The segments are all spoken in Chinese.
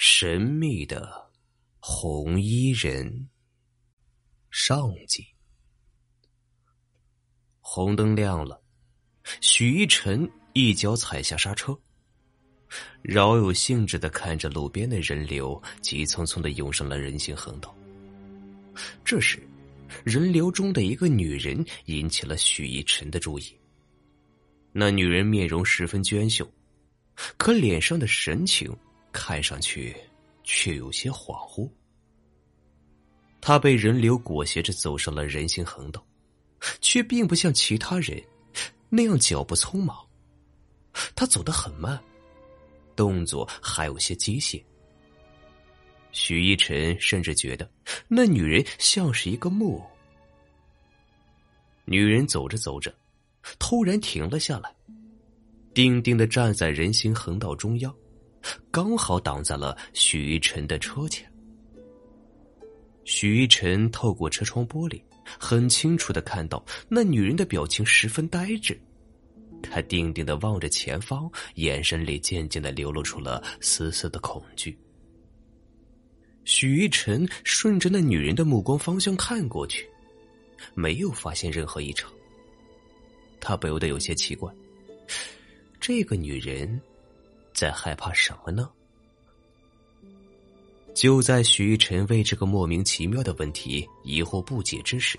神秘的红衣人上集。红灯亮了，许一晨一脚踩下刹车，饶有兴致的看着路边的人流，急匆匆的涌上了人行横道。这时，人流中的一个女人引起了许一晨的注意。那女人面容十分娟秀，可脸上的神情看上去却有些恍惚。他被人流裹挟着走上了人行横道，却并不像其他人那样脚步匆忙。他走得很慢，动作还有些机械。许逸晨甚至觉得那女人像是一个木偶。女人走着走着。突然停了下来，定定的站在人行横道中央，刚好挡在了许一晨的车前。许一晨透过车窗玻璃，很清楚的看到那女人的表情十分呆滞，她定定的望着前方，眼神里渐渐的流露出了丝丝的恐惧。许一晨顺着那女人的目光方向看过去，没有发现任何异常。他不由得有些奇怪，这个女人在害怕什么呢？就在徐晨为这个莫名其妙的问题疑惑不解之时，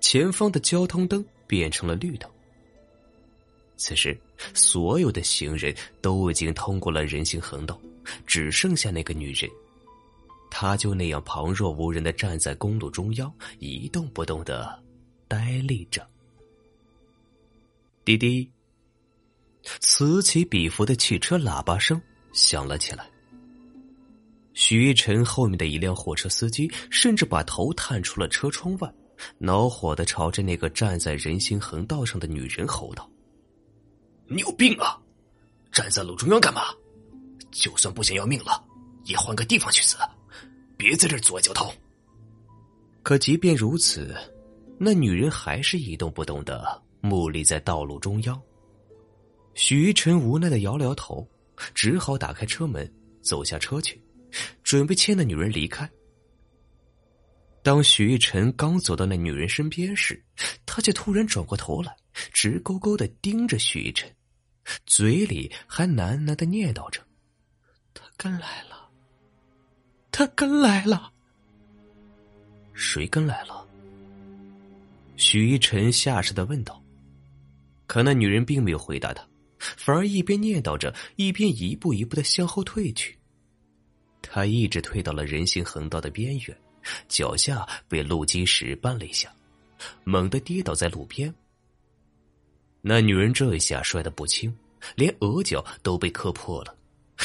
前方的交通灯变成了绿灯。此时，所有的行人都已经通过了人行横道，只剩下那个女人，她就那样旁若无人的站在公路中央，一动不动的呆立着。滴滴，此起彼伏的汽车喇叭声响了起来。许一晨后面的一辆货车司机甚至把头探出了车窗外，恼火的朝着那个站在人行横道上的女人吼道：“你有病啊！站在路中央干嘛？就算不想要命了，也换个地方去死，别在这阻碍交通。”可即便如此，那女人还是一动不动的。木立在道路中央，许一晨无奈的摇了摇头，只好打开车门，走下车去，准备牵那女人离开。当许一晨刚走到那女人身边时，他却突然转过头来，直勾勾的盯着许一晨，嘴里还喃喃的念叨着：“他跟来了，他跟来了。”谁跟来了？许一晨下意识的问道。可那女人并没有回答他，反而一边念叨着，一边一步一步的向后退去。他一直退到了人行横道的边缘，脚下被路基石绊了一下，猛地跌倒在路边。那女人这一下摔得不轻，连额角都被磕破了，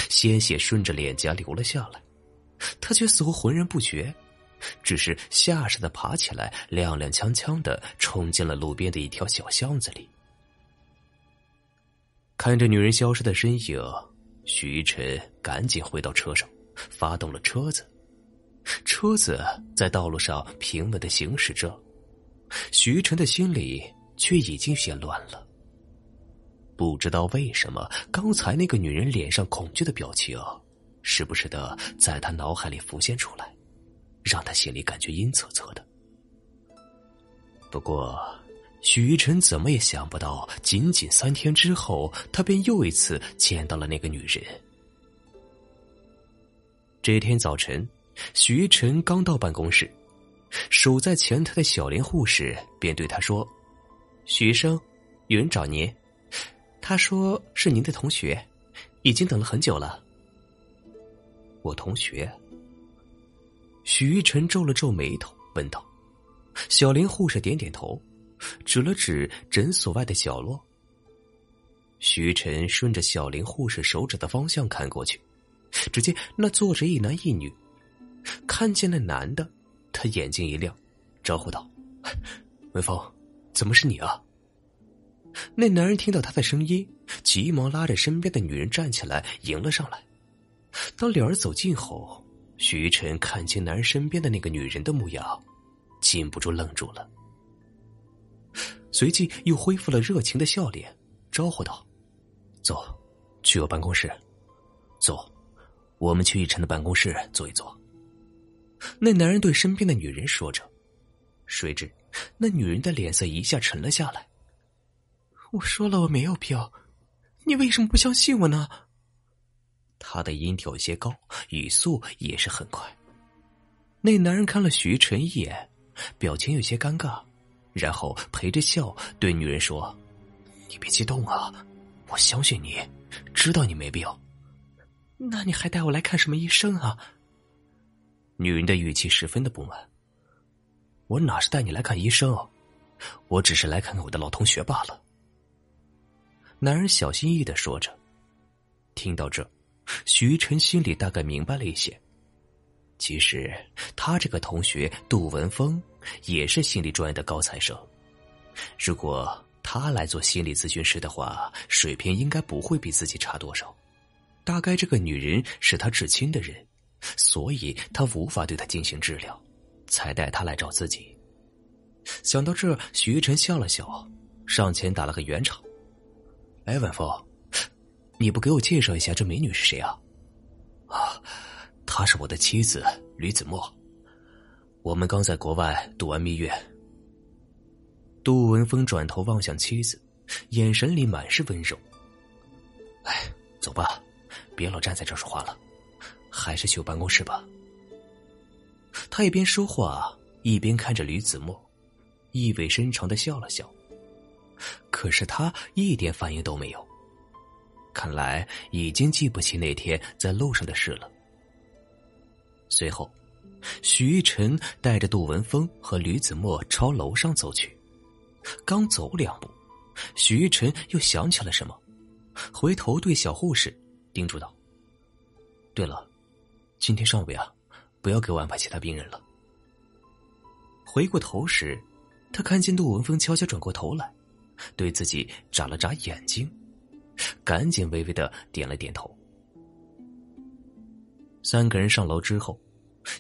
鲜血顺着脸颊流了下来。她却似乎浑然不觉，只是下意识的爬起来，踉踉跄跄的冲进了路边的一条小巷子里。看着女人消失的身影，徐晨赶紧回到车上，发动了车子。车子在道路上平稳的行驶着，徐晨的心里却已经些乱了。不知道为什么，刚才那个女人脸上恐惧的表情，时不时的在他脑海里浮现出来，让他心里感觉阴恻恻的。不过。许一晨怎么也想不到，仅仅三天之后，他便又一次见到了那个女人。这天早晨，许一晨刚到办公室，守在前台的小莲护士便对他说：“许医生，有人找您，他说是您的同学，已经等了很久了。”我同学。许一晨皱了皱眉头，问道：“小林护士点点头。”指了指诊所外的角落。徐晨顺着小林护士手指的方向看过去，只见那坐着一男一女。看见那男的，他眼睛一亮，招呼道：“文峰，怎么是你啊？”那男人听到他的声音，急忙拉着身边的女人站起来迎了上来。当两人走近后，徐晨看清男人身边的那个女人的模样，禁不住愣住了。随即又恢复了热情的笑脸，招呼道：“走，去我办公室。走，我们去一晨的办公室坐一坐。”那男人对身边的女人说着，谁知那女人的脸色一下沉了下来。我说了我没有病，你为什么不相信我呢？他的音调有些高，语速也是很快。那男人看了许晨一眼，表情有些尴尬，然后陪着笑对女人说：“你别激动啊，我相信你，知道你没病。那你还带我来看什么医生啊？”女人的语气十分的不满。我哪是带你来看医生，我只是来看看我的老同学罢了。男人小心翼翼的说着。听到这，徐晨心里大概明白了一些。其实他这个同学杜文峰也是心理专业的高材生，如果他来做心理咨询师的话，水平应该不会比自己差多少。大概这个女人是他至亲的人，所以他无法对她进行治疗，才带她来找自己。想到这，徐晨笑了笑，上前打了个圆场。哎，文峰，你不给我介绍一下这美女是谁啊？啊，她是我的妻子吕子墨，我们刚在国外度完蜜月。杜文峰转头望向妻子，眼神里满是温柔。哎，走吧，别老站在这说话了，还是去我办公室吧。他一边说话，一边看着吕子墨，意味深长的笑了笑。可是他一点反应都没有，看来已经记不起那天在路上的事了。随后，许玉晨带着杜文峰和吕子墨朝楼上走去。刚走两步，许玉晨又想起了什么，回头对小护士叮嘱道：“对了，今天上午呀，不要给我安排其他病人了。”回过头时，他看见杜文峰悄悄转过头来。对自己眨了眨眼睛，赶紧微微的点了点头。三个人上楼之后，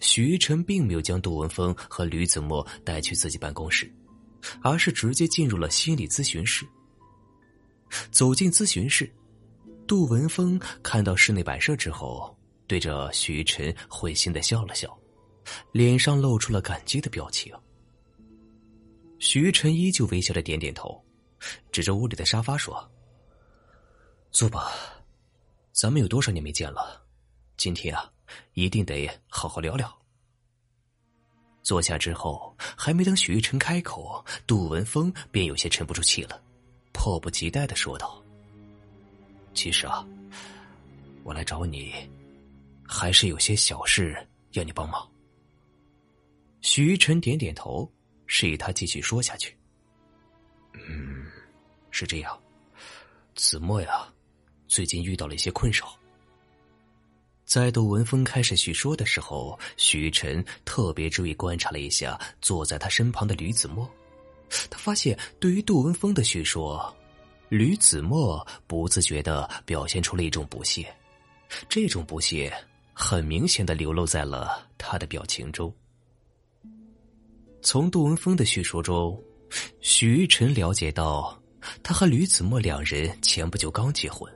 徐晨并没有将杜文峰和吕子墨带去自己办公室，而是直接进入了心理咨询室。走进咨询室，杜文峰看到室内摆设之后，对着徐晨会心的笑了笑，脸上露出了感激的表情。徐晨依旧微笑的点点头。指着屋里的沙发说：“坐吧，咱们有多少年没见了？今天啊，一定得好好聊聊。”坐下之后，还没等许玉成开口，杜文峰便有些沉不住气了，迫不及待的说道：“其实啊，我来找你，还是有些小事要你帮忙。”许玉成点点头，示意他继续说下去。嗯。是这样，子墨呀，最近遇到了一些困扰。在杜文峰开始叙说的时候，许晨特别注意观察了一下坐在他身旁的吕子墨。他发现，对于杜文峰的叙说，吕子墨不自觉的表现出了一种不屑，这种不屑很明显的流露在了他的表情中。从杜文峰的叙说中，许晨了解到。他和吕子墨两人前不久刚结婚，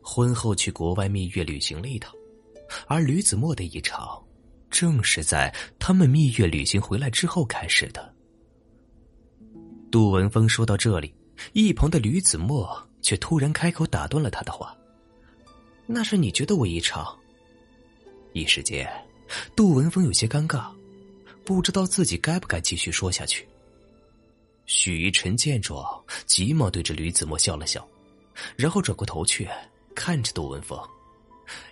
婚后去国外蜜月旅行了一趟，而吕子墨的异常，正是在他们蜜月旅行回来之后开始的。杜文峰说到这里，一旁的吕子墨却突然开口打断了他的话：“那是你觉得我异常？”一时间，杜文峰有些尴尬，不知道自己该不该继续说下去。许一晨见状，急忙对着吕子墨笑了笑，然后转过头去看着杜文峰，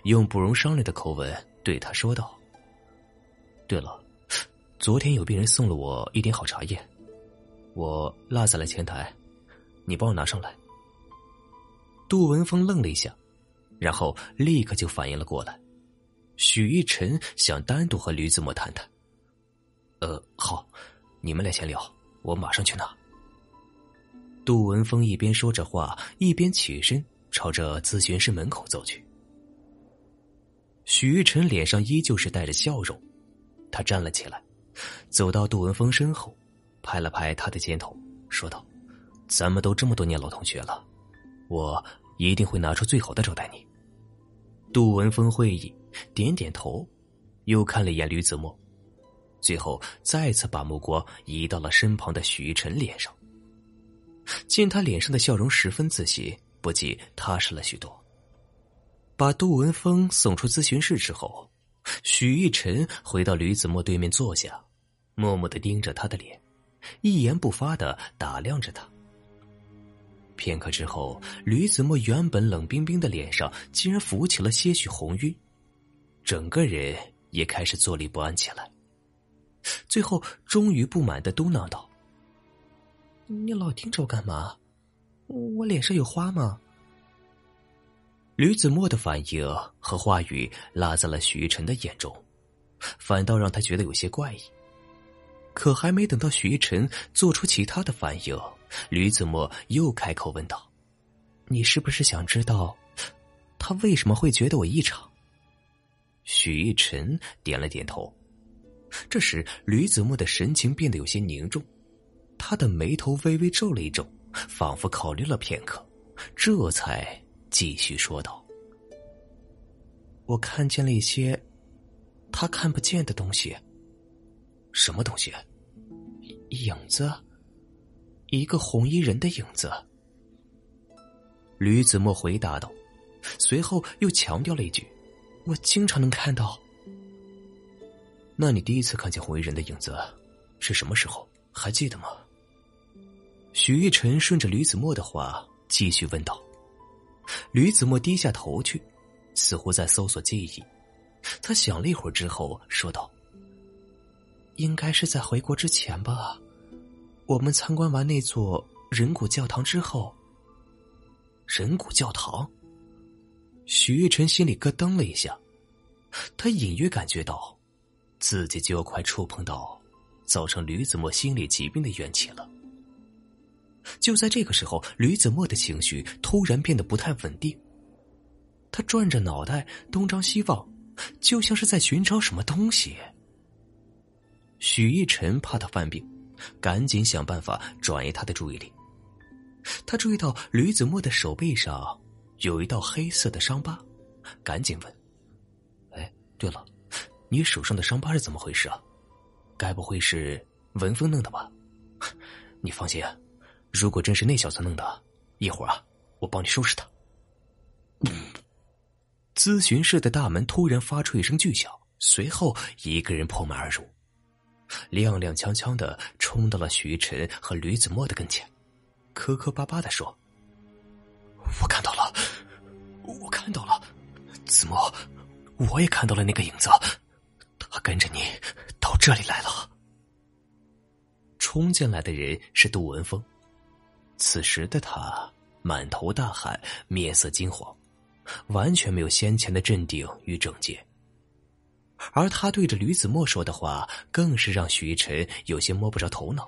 用不容商量的口吻对他说道：“对了，昨天有病人送了我一点好茶叶，我落在了前台，你帮我拿上来。”杜文峰愣了一下，然后立刻就反应了过来，许一晨想单独和吕子墨谈谈。呃，好，你们俩先聊。我马上去拿。杜文峰一边说着话，一边起身朝着咨询室门口走去。许玉晨脸上依旧是带着笑容，他站了起来，走到杜文峰身后，拍了拍他的肩头，说道：“咱们都这么多年老同学了，我一定会拿出最好的招待你。”杜文峰会意，点点头，又看了一眼吕子墨，最后再次把目光移到了身旁的许一晨脸上。见他脸上的笑容十分自信，不禁踏实了许多。把杜文峰送出咨询室之后，许一晨回到吕子墨对面坐下，默默的盯着他的脸，一言不发的打量着他。片刻之后，吕子墨原本冷冰冰的脸上竟然浮起了些许红晕，整个人也开始坐立不安起来。最后，终于不满的嘟囔道：“你老盯着我干嘛？我脸上有花吗？”吕子墨的反应和话语落在了许玉晨的眼中，反倒让他觉得有些怪异。可还没等到许玉晨做出其他的反应。吕子墨又开口问道：“你是不是想知道，他为什么会觉得我异常？”许逸晨点了点头。这时，吕子墨的神情变得有些凝重，他的眉头微微皱了一皱，仿佛考虑了片刻，这才继续说道：“我看见了一些他看不见的东西。什么东西？影子。”一个红衣人的影子，吕子墨回答道，随后又强调了一句：“我经常能看到。”那你第一次看见红衣人的影子是什么时候？还记得吗？许玉晨顺着吕子墨的话继续问道。吕子墨低下头去，似乎在搜索记忆。他想了一会儿之后说道：“应该是在回国之前吧。”我们参观完那座人骨教堂之后，人骨教堂，许玉晨心里咯噔了一下，他隐约感觉到自己就要快触碰到造成吕子墨心理疾病的怨气了。就在这个时候，吕子墨的情绪突然变得不太稳定，他转着脑袋东张西望，就像是在寻找什么东西。许一晨怕他犯病。赶紧想办法转移他的注意力。他注意到吕子墨的手背上有一道黑色的伤疤，赶紧问：“哎，对了，你手上的伤疤是怎么回事啊？该不会是文峰弄的吧？你放心，如果真是那小子弄的，一会儿啊，我帮你收拾他。”咨询室的大门突然发出一声巨响，随后一个人破门而入。踉踉跄跄的冲到了徐晨和吕子墨的跟前，磕磕巴巴的说：“我看到了，我看到了，子墨，我也看到了那个影子，他跟着你到这里来了。”冲进来的人是杜文峰，此时的他满头大汗，面色金黄，完全没有先前的镇定与整洁。而他对着吕子墨说的话，更是让许逸晨有些摸不着头脑。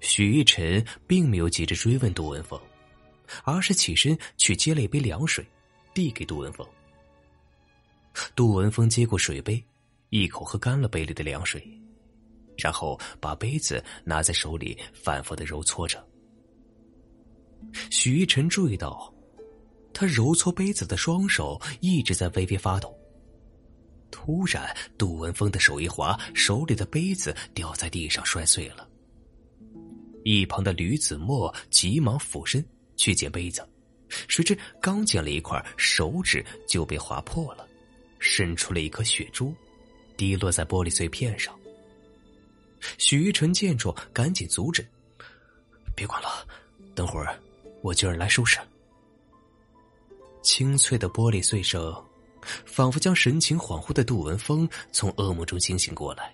许逸晨并没有急着追问杜文峰，而是起身去接了一杯凉水，递给杜文峰。杜文峰接过水杯，一口喝干了杯里的凉水，然后把杯子拿在手里，反复的揉搓着。许一晨注意到，他揉搓杯子的双手一直在微微发抖。突然，杜文峰的手一滑，手里的杯子掉在地上摔碎了。一旁的吕子墨急忙俯身去捡杯子，谁知刚捡了一块，手指就被划破了，渗出了一颗血珠，滴落在玻璃碎片上。许一晨见状，赶紧阻止：“别管了，等会儿我叫人来收拾。”清脆的玻璃碎声。仿佛将神情恍惚的杜文峰从噩梦中惊醒过来，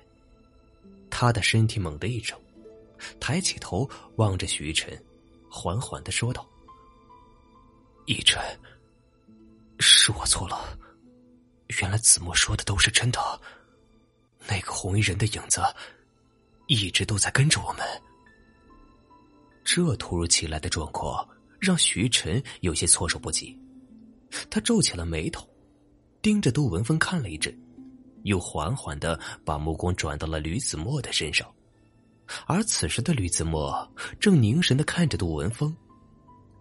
他的身体猛地一怔，抬起头望着许一晨，缓缓的说道：“一晨，是我错了，原来子墨说的都是真的，那个红衣人的影子一直都在跟着我们。”这突如其来的状况让徐晨有些措手不及，他皱起了眉头。盯着杜文峰看了一阵，又缓缓的把目光转到了吕子墨的身上，而此时的吕子墨正凝神的看着杜文峰，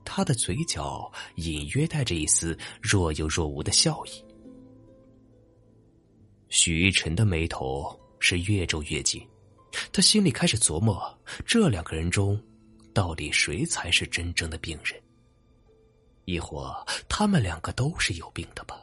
他的嘴角隐约带着一丝若有若无的笑意。许一晨的眉头是越皱越紧，他心里开始琢磨：这两个人中，到底谁才是真正的病人？亦或他们两个都是有病的吧？